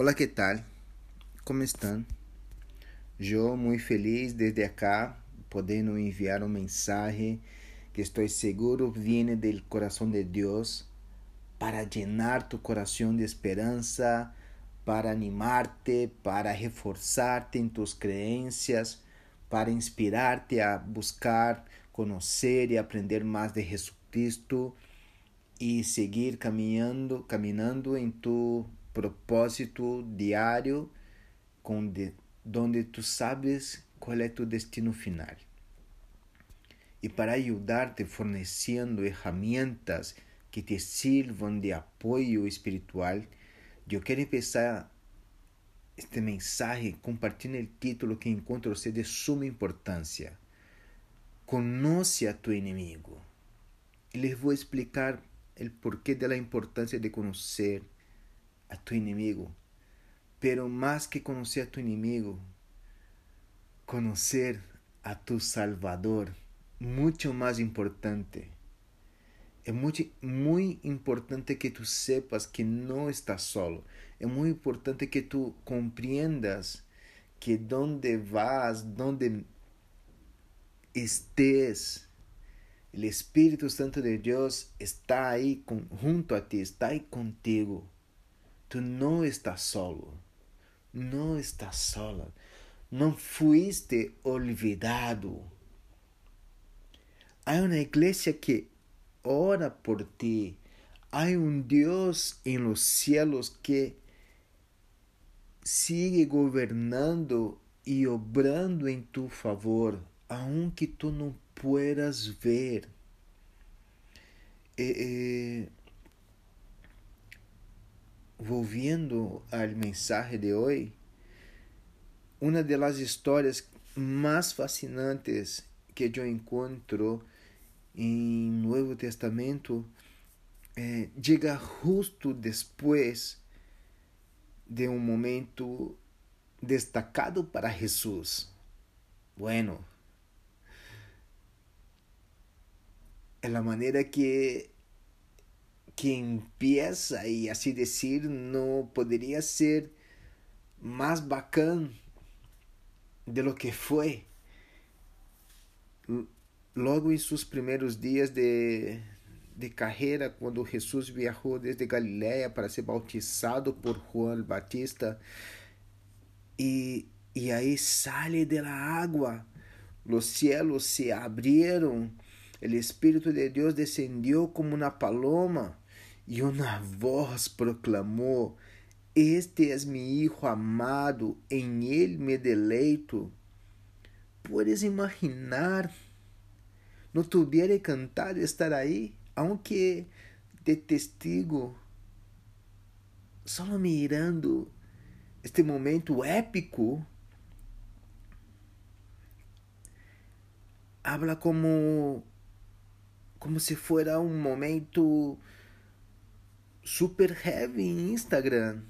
Olá, que tal? Como estão? Eu muito feliz desde acá, podendo enviar uma mensagem que estou seguro viene do coração de Deus para llenar tu coração de esperança, para animarte, para reforçar-te em tus crenças, para inspirar-te a buscar, conhecer e aprender mais de Jesucristo e seguir caminhando, caminhando em tu propósito diário com de, donde tu sabes qual é tu destino final. E para ajudar-te fornecendo ferramentas que te sirvam de apoio espiritual, eu quero empezar este mensagem compartilhando o título que encontro ser de suma importância. Conoce a tu inimigo. E les vou explicar o porquê da importância de conhecer a tu inimigo. Pero más que conocer a tu inimigo, conocer a tu Salvador, mucho más importante. É muito, muito importante que tu sepas que não estás solo. É muito importante que tu compreendas que donde vas, donde estés, o Espírito Santo de Deus está aí com, junto a ti, está aí contigo. Tu não estás solo. Não estás sola. Não fuiste olvidado. Há uma igreja que ora por ti. Há um Deus em los cielos que sigue governando e obrando em tu favor, aunque tu não puedas ver. Eh, volviendo al mensaje de hoy, una de las historias más fascinantes que yo encuentro en Nuevo Testamento eh, justo después de un momento destacado para Jesús. Bueno, en la manera que que empieza y así decir no podría ser más bacán de lo que fue. Logo em seus primeiros dias de, de carreira, quando Jesus viajou desde Galiléia para ser bautizado por Juan Batista, e, e aí sale da água, os céus se abriram, o Espírito de Deus descendeu como uma paloma e uma voz proclamou: Este é mi Hijo amado, em Ele me deleito. Puedes imaginar, não tuviera cantado estar aí, aunque de testigo, só mirando este momento épico. Habla como como se fuera um momento super heavy em Instagram,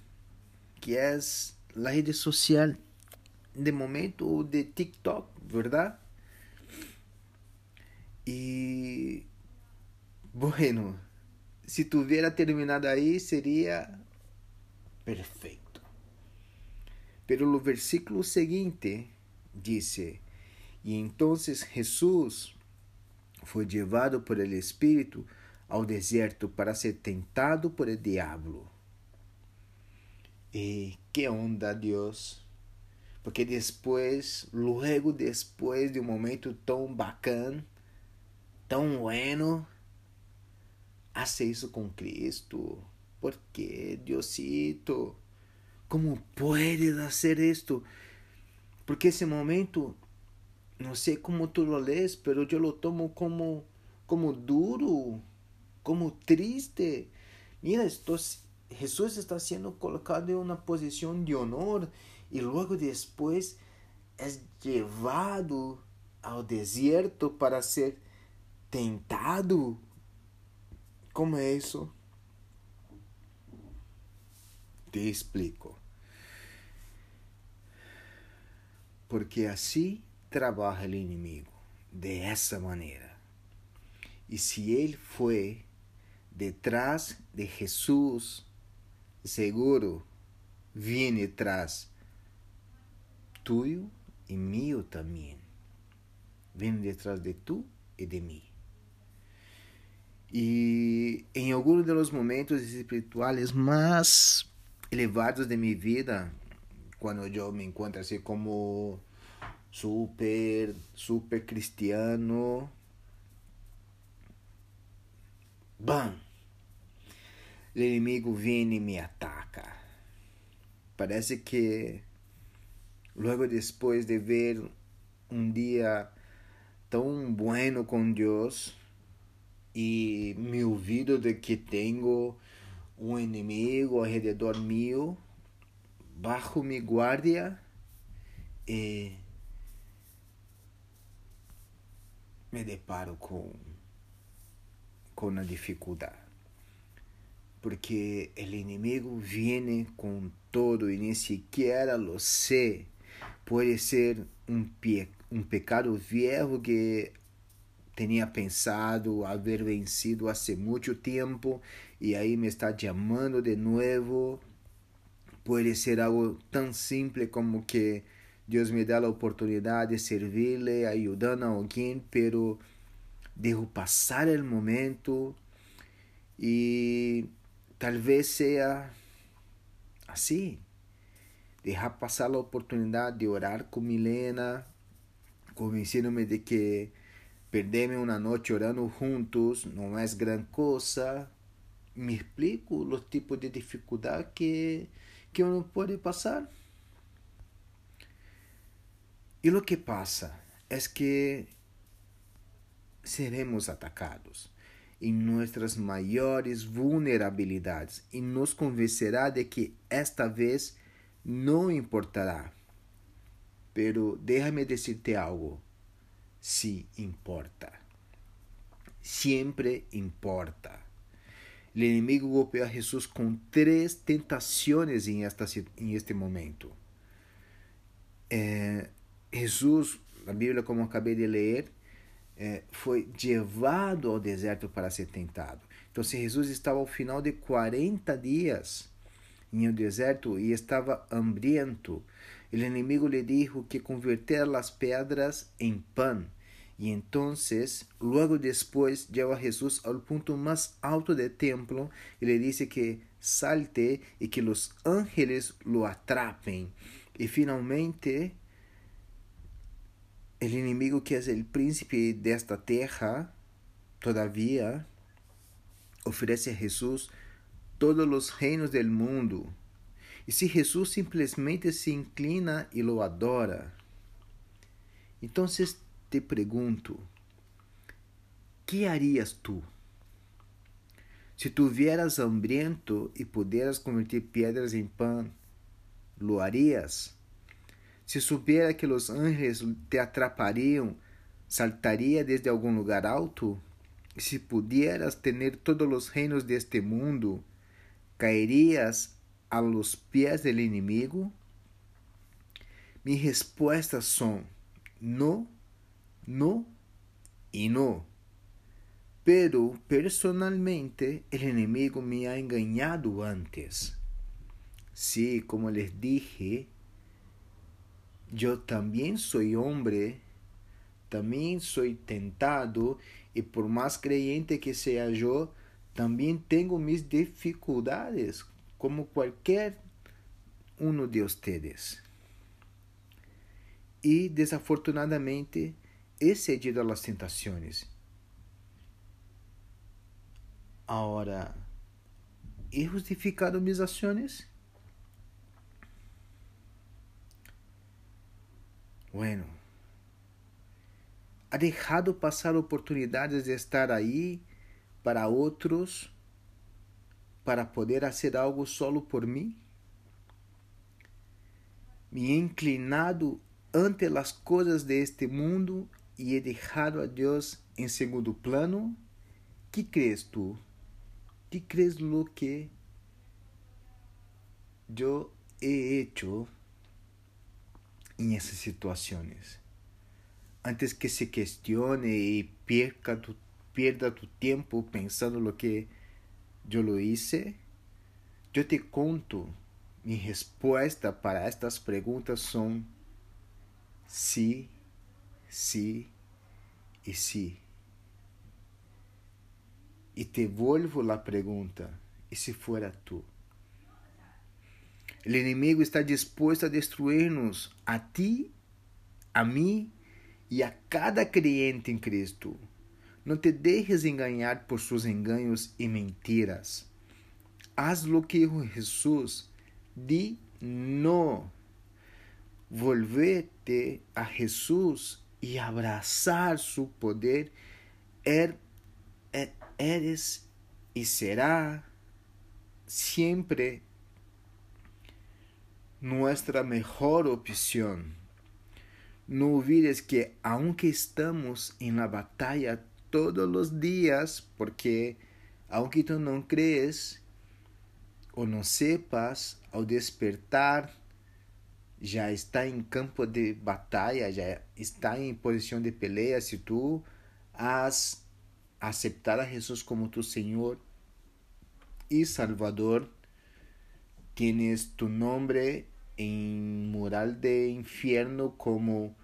que é a rede social de momento de TikTok, verdade? E bueno, se tuviera terminado aí seria perfeito. Pero o versículo seguinte dice: E então Jesus foi levado por el Espírito ao deserto para ser tentado por el diablo. E que onda, Deus! Porque depois, logo depois de um momento tão bacana, tão bueno, hace isso com Cristo. ¿Por que, Diosito? Como puedes fazer isto? Porque esse momento, não sei como tu lo lees, pero eu lo tomo como, como duro, como triste. Mira, estos, Jesús está siendo colocado en una posición de honor y luego después es llevado ao deserto para ser tentado. Como é isso? Te explico. Porque assim trabalha o inimigo, de essa maneira. E se ele foi detrás de Jesús, seguro viene tras tuyo y mío también. Viene detrás de tú y de mí. E em alguns dos momentos espirituais mais elevados de minha vida, quando eu me encontro assim como super, super cristiano, bam, o inimigo vem e me ataca. Parece que logo depois de ver um dia tão bueno com Deus, e me ouvido de que tenho um inimigo ao redor meu, bajo mi guardia e me deparo com, com a dificuldade. Porque o inimigo vem com todo e nem sequer sé. Pode ser um, pe um pecado viejo que tinha pensado haver vencido há muito tempo e aí me está chamando de novo. Pode ser algo tão simples como que Deus me dá a oportunidade de servir-lhe, ajudando a alguém, pero devo passar o momento e talvez seja assim. Deixar passar a oportunidade de orar com Milena, convencendo-me de que Perderme uma noite orando juntos não é grande coisa. Me explico os tipos de dificuldade que, que uno pode passar. E o que passa é que seremos atacados em nossas maiores vulnerabilidades e nos convencerá de que esta vez não importará. Pero déjame decirte algo sí importa. Siempre importa. El enemigo golpeó a Jesús con tres tentaciones en, esta, en este momento. Eh, Jesús, la Biblia como acabé de leer, eh, foi llevado ao deserto para ser tentado. Então, se Jesus estava ao final de 40 dias em um deserto e estava hambriento, o inimigo lhe dijo que converter as pedras em pão. E então, logo depois, lleva a Jesus ao ponto mais alto do templo e lhe diz que salte e que os ángeles lo atrapem. E finalmente, o inimigo que é o príncipe desta terra, todavia, oferece a Jesus todos os reinos del mundo. E se Jesus simplesmente se inclina e lo adora, então te pergunto: que harias tu? Se tu hambriento e puderas converter pedras em pão, lo harias? Se supiera que os ángeles te atrapariam, saltaria desde algum lugar alto? Se pudieras ter todos os reinos deste mundo, cairias a los pies del inimigo? Minhas respostas são: não no y no. Pero personalmente el enemigo me ha engañado antes. Sí, como les dije, yo también soy hombre, también soy tentado y por más creyente que sea yo, también tengo mis dificultades como cualquier uno de ustedes. Y desafortunadamente, he cedido a las tentaciones. Ahora, ¿he justificado mis acciones? Bueno, ha dejado pasar oportunidades de estar ahí para otros, para poder hacer algo solo por mí? Me he inclinado ante las coisas de este mundo e he dejado a Deus em segundo plano, que crees tu? Que crees lo que eu he hecho em essas situações? Antes que se questione e perca tu, pierda tu tempo pensando lo que eu lo hice, eu te conto Mi respuesta para estas preguntas son sí, sí y sí. Y te vuelvo la pregunta, ¿y si fuera tú? El enemigo está dispuesto a destruirnos, a ti, a mí y a cada creyente en Cristo. No te dejes engañar por sus engaños y mentiras. Haz lo que Jesús. Di no. Volvete a Jesús y abrazar su poder. Er, er, eres y será siempre nuestra mejor opción. No olvides que aunque estamos en la batalla todos los días, porque aunque tú no crees o no sepas, ao despertar já está em campo de batalha, já está em posição de peleia, se tu has aceptar a Jesus como tu Senhor e Salvador, tienes tu nombre en mural de infierno como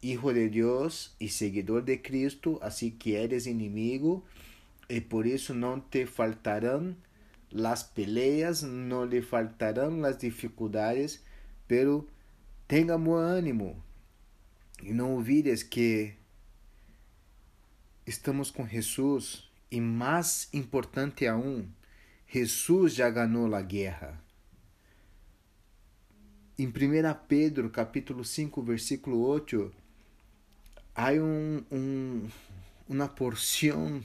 hijo de Dios y seguidor de Cristo, así que eres inimigo y por eso no te faltarán las peleas, no le faltarán las dificultades, pero tenga buen ánimo y no olvides que estamos com Jesus e mais importante aún, Jesus já ganhou a guerra. Em 1 Pedro, capítulo 5, versículo 8, há um, um, uma porção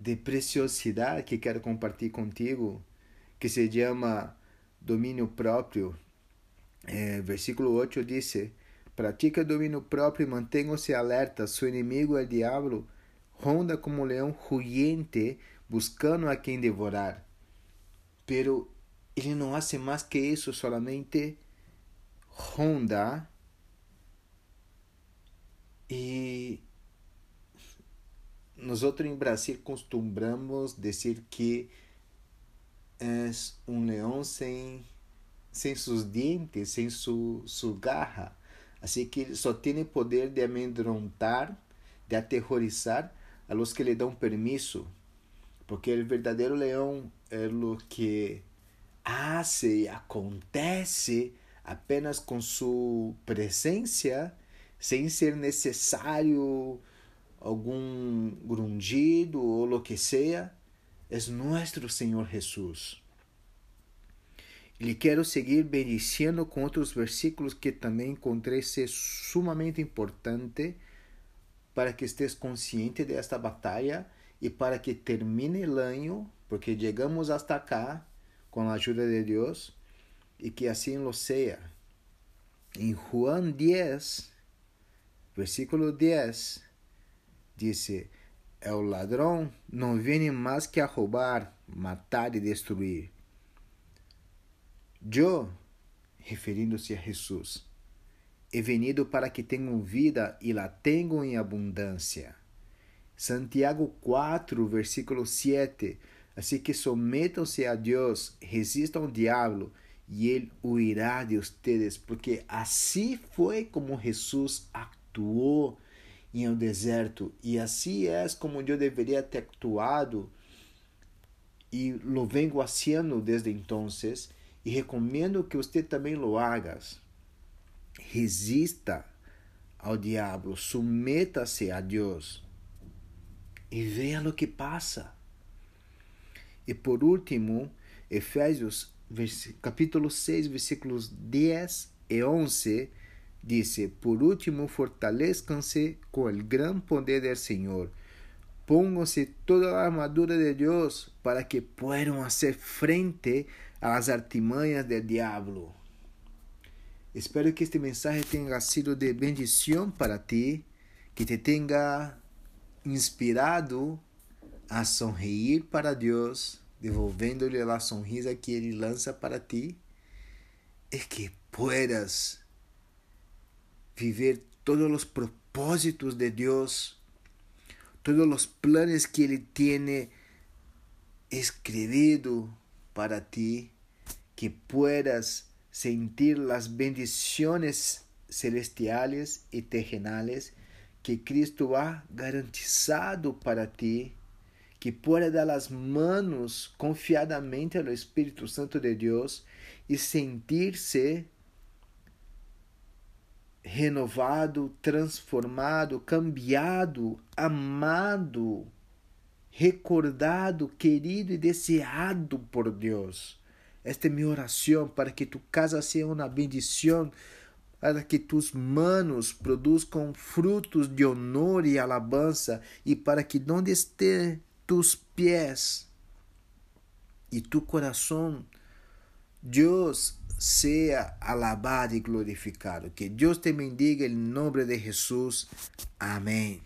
de preciosidade que quero compartilhar contigo, que se chama domínio próprio. É, versículo 8 diz: Pratica domínio próprio e mantenha-se alerta. Seu inimigo, o diabo, ronda como um leão rugiente, buscando a quem devorar. Pero ele não hace mais que isso, solamente ronda e nós em Brasil costumamos dizer que é um leão sem, sem seus dentes, sem su, su garra. Assim que ele só tem poder de amedrontar, de aterrorizar a los que lhe dão permisso. Porque o verdadeiro leão é o que hace e acontece apenas com sua presença, sem ser necessário algum grungido ou o que seja, é nosso Senhor Jesus. E quero seguir bendiciendo com outros versículos que também encontrei ser sumamente importante para que estés consciente desta batalha e para que termine o ano, porque chegamos hasta cá com a ajuda de Deus e que assim lo seja. Em Juan 10, versículo 10, disse: O ladrão não vem mais que a roubar, matar e destruir. Eu, referindo-se a Jesus, he venido para que tenham vida e la tenham em abundância. Santiago 4, versículo 7. Assim que sometam-se a Deus, resistam ao diabo, e ele huirá de ustedes, porque assim foi como Jesus actuou em um deserto, e assim é como eu deveria ter actuado, e lo vengo haciendo desde entonces e recomendo que você também lo hagas. Resista ao diabo, submeta-se a Deus e veja o que passa. E por último, Efésios capítulo 6, versículos 10 e 11, diz: Por último, fortaleçam-se com o grande poder do Senhor. Pónganse toda a armadura de Deus para que puedan hacer frente las artimanhas del diablo. Espero que este mensaje tenha sido de bendição para ti, que te tenha inspirado a sonreír para Deus, devolvendo-lhe a sonrisa que Ele lança para ti, e que puedas viver todos os propósitos de Deus, todos os planos que Ele tiene escribido para ti, que puedas sentir las bendiciones celestiales y terrenales que Cristo ha garantizado para ti, que pueda dar las manos confiadamente ao Espírito Santo de Deus e sentir-se renovado, transformado, cambiado, amado, recordado, querido e desejado por Deus. Esta é minha oração para que tu casa seja uma bendição, para que tus manos produzam frutos de honor e alabança, e para que onde esteja tus pés e tu coração, Deus seja alabado e glorificado. Que Deus te bendiga em nome de Jesus. Amém.